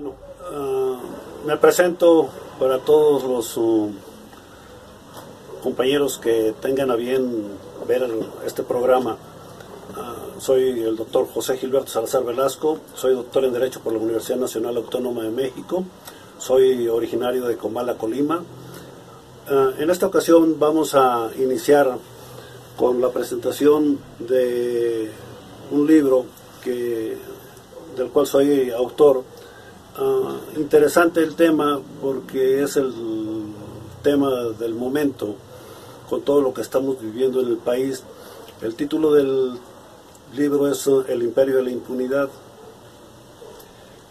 Bueno, ah, me presento para todos los uh, compañeros que tengan a bien ver este programa. Ah, soy el doctor José Gilberto Salazar Velasco, soy doctor en Derecho por la Universidad Nacional Autónoma de México, soy originario de Comala, Colima. Ah, en esta ocasión vamos a iniciar con la presentación de un libro que, del cual soy autor. Ah, interesante el tema porque es el tema del momento con todo lo que estamos viviendo en el país. El título del libro es El imperio de la impunidad.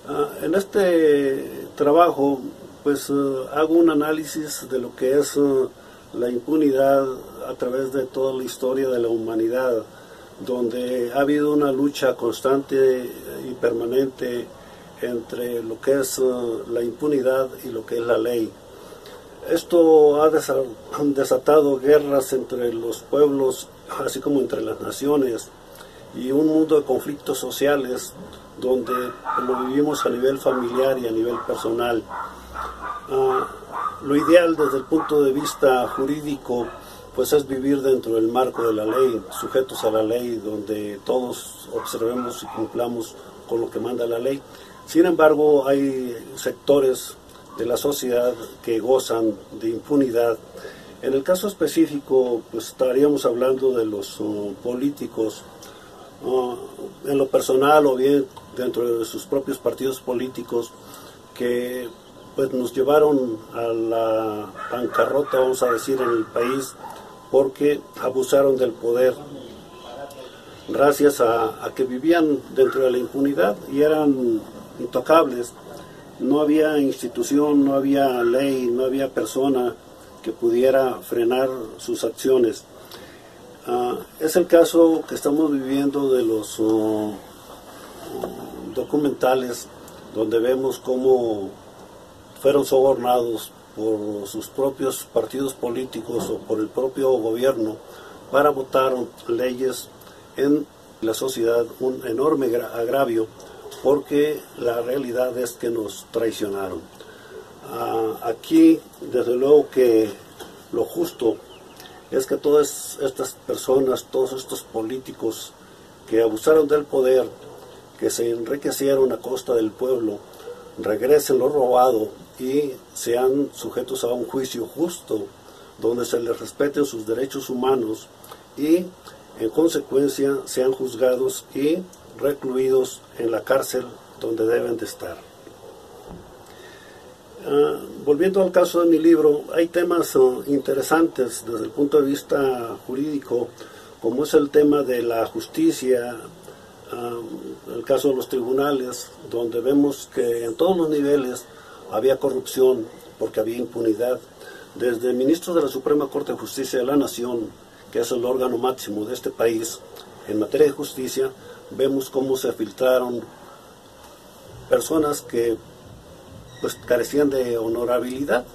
Ah, en este trabajo pues ah, hago un análisis de lo que es la impunidad a través de toda la historia de la humanidad donde ha habido una lucha constante y permanente entre lo que es uh, la impunidad y lo que es la ley. Esto ha desatado guerras entre los pueblos, así como entre las naciones, y un mundo de conflictos sociales donde lo vivimos a nivel familiar y a nivel personal. Ah, lo ideal desde el punto de vista jurídico pues es vivir dentro del marco de la ley, sujetos a la ley, donde todos observemos y cumplamos con lo que manda la ley. Sin embargo, hay sectores de la sociedad que gozan de impunidad. En el caso específico, pues estaríamos hablando de los uh, políticos, uh, en lo personal o bien dentro de sus propios partidos políticos, que pues nos llevaron a la bancarrota, vamos a decir, en el país porque abusaron del poder gracias a, que vivían dentro de la impunidad y eran intocables. No había institución, no había ley, no había persona que pudiera frenar sus acciones. Ah, es el caso que estamos viviendo de los oh, documentales donde vemos cómo fueron sobornados por sus propios partidos políticos o por el propio gobierno para votar leyes en la sociedad, un enorme agravio porque la realidad es que nos traicionaron. Ah, aquí, desde luego que lo justo es que todas estas personas, todos estos políticos que abusaron del poder, que se enriquecieron a costa del pueblo, regresen lo robado y sean sujetos a un juicio justo, donde se les respeten sus derechos humanos y en consecuencia sean juzgados y recluidos en la cárcel donde deben de estar. Ah, volviendo al caso de mi libro, hay temas ah, interesantes desde el punto de vista jurídico, como es el tema de la justicia, el caso de los tribunales, donde vemos que en todos los niveles había corrupción porque había impunidad. Desde ministros de la Suprema Corte de Justicia de la Nación, que es el órgano máximo de este país en materia de justicia, vemos cómo se filtraron personas que pues carecían de honorabilidad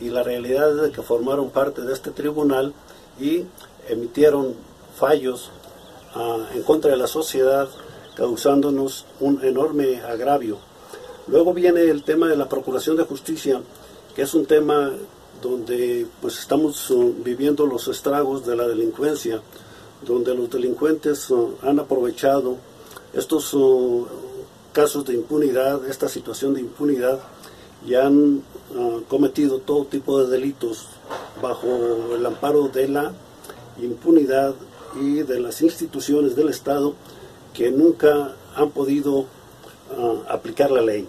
y la realidad es de que formaron parte de este tribunal y emitieron fallos ah, en contra de la sociedad causándonos un enorme agravio. Luego viene el tema de la Procuración de Justicia, que es un tema donde pues estamos uh, viviendo los estragos de la delincuencia, donde los delincuentes uh, han aprovechado estos uh, casos de impunidad, esta situación de impunidad, y han cometido todo tipo de delitos bajo el amparo de la impunidad y de las instituciones del Estado que nunca han podido aplicar la ley.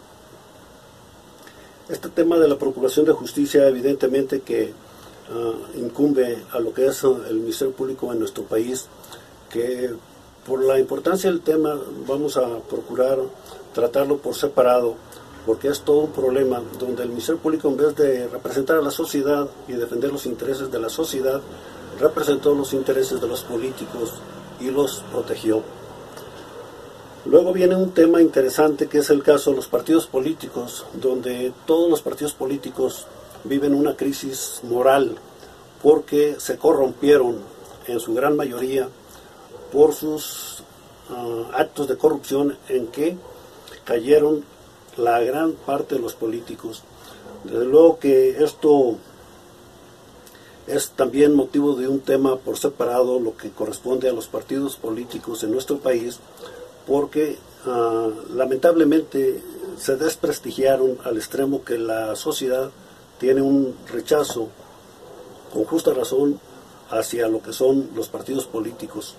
Este tema de la Procuración de Justicia evidentemente que ah, incumbe a lo que es el Ministerio Público en nuestro país, que por la importancia del tema vamos a procurar tratarlo por separado, porque es todo un problema donde el Ministerio Público en vez de representar a la sociedad y defender los intereses de la sociedad, representó los intereses de los políticos y los protegió. Luego viene un tema interesante que es el caso de los partidos políticos, donde todos los partidos políticos viven una crisis moral porque se corrompieron en su gran mayoría por sus ah, actos de corrupción en que cayeron la gran parte de los políticos. Desde luego que esto es también motivo de un tema por separado, lo que corresponde a los partidos políticos en nuestro país, porque ah, lamentablemente se desprestigiaron al extremo que la sociedad tiene un rechazo, con justa razón, hacia lo que son los partidos políticos.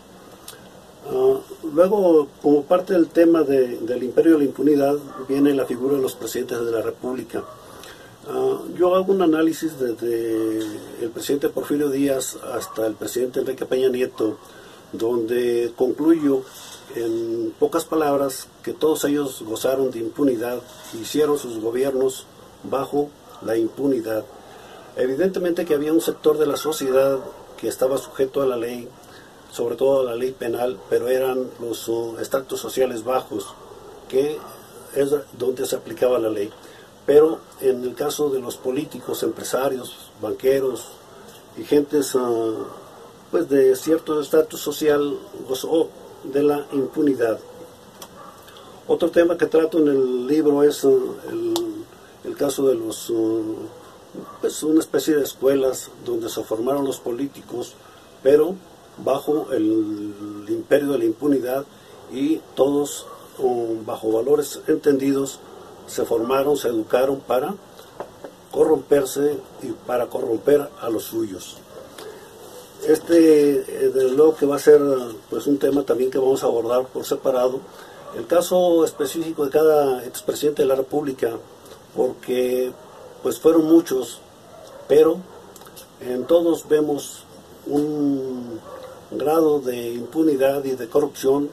Ah, luego, como parte del tema del imperio de la impunidad, viene la figura de los presidentes de la República. Ah, yo hago un análisis desde el presidente Porfirio Díaz hasta el presidente Enrique Peña Nieto, donde concluyo en pocas palabras que todos ellos gozaron de impunidad, hicieron sus gobiernos bajo la impunidad. Evidentemente que había un sector de la sociedad que estaba sujeto a la ley, sobre todo a la ley penal, pero eran los uh, sociales bajos, que es donde se aplicaba la ley. Pero en el caso de los políticos, empresarios, banqueros y gentes uh, pues de cierto estatus social gozó de la impunidad. Otro tema que trato en el libro es uh, el, caso de los pues una especie de escuelas donde se formaron los políticos, pero bajo el imperio de la impunidad y todos bajo valores entendidos se formaron, se educaron para corromperse y para corromper a los suyos. Este, eh, desde luego que va a ser pues, un tema también que vamos a abordar por separado. El caso específico de cada expresidente de la República, porque pues fueron muchos, pero en todos vemos un grado de impunidad y de corrupción,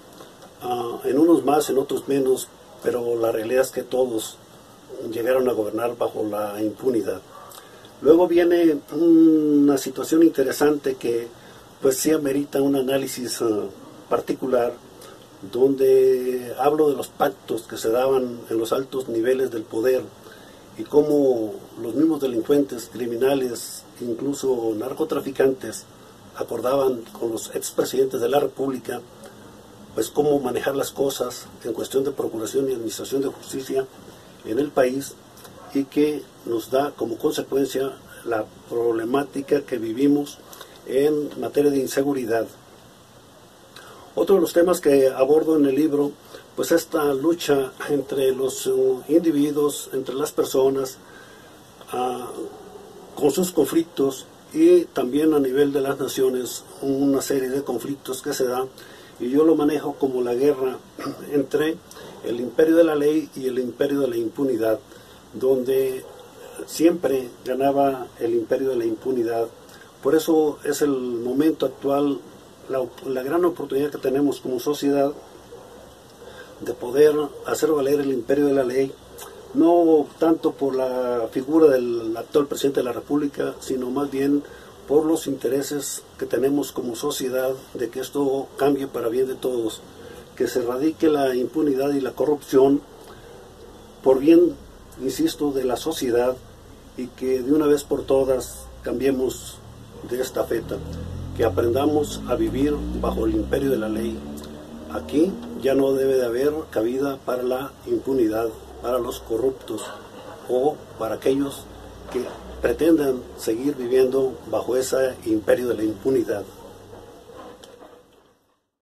ah, en unos más, en otros menos, pero la realidad es que todos llegaron a gobernar bajo la impunidad. Luego viene una situación interesante que pues sí amerita un análisis ah, particular, donde hablo de los pactos que se daban en los altos niveles del poder y cómo los mismos delincuentes, criminales, incluso narcotraficantes, acordaban con los expresidentes de la República, pues cómo manejar las cosas en cuestión de procuración y administración de justicia en el país y que nos da como consecuencia la problemática que vivimos en materia de inseguridad. Otro de los temas que abordo en el libro pues esta lucha entre los uh, individuos, entre las personas, ah, con sus conflictos y también a nivel de las naciones una serie de conflictos que se dan y yo lo manejo como la guerra entre el imperio de la ley y el imperio de la impunidad, donde siempre ganaba el imperio de la impunidad. Por eso es el momento actual, la, la gran oportunidad que tenemos como sociedad de poder hacer valer el imperio de la ley, no tanto por la figura del actual presidente de la República, sino más bien por los intereses que tenemos como sociedad de que esto cambie para bien de todos, que se erradique la impunidad y la corrupción por bien, insisto, de la sociedad y que de una vez por todas cambiemos de esta feta, que aprendamos a vivir bajo el imperio de la ley Aquí ya no debe de haber cabida para la impunidad, para los corruptos o para aquellos que pretendan seguir viviendo bajo ese imperio de la impunidad.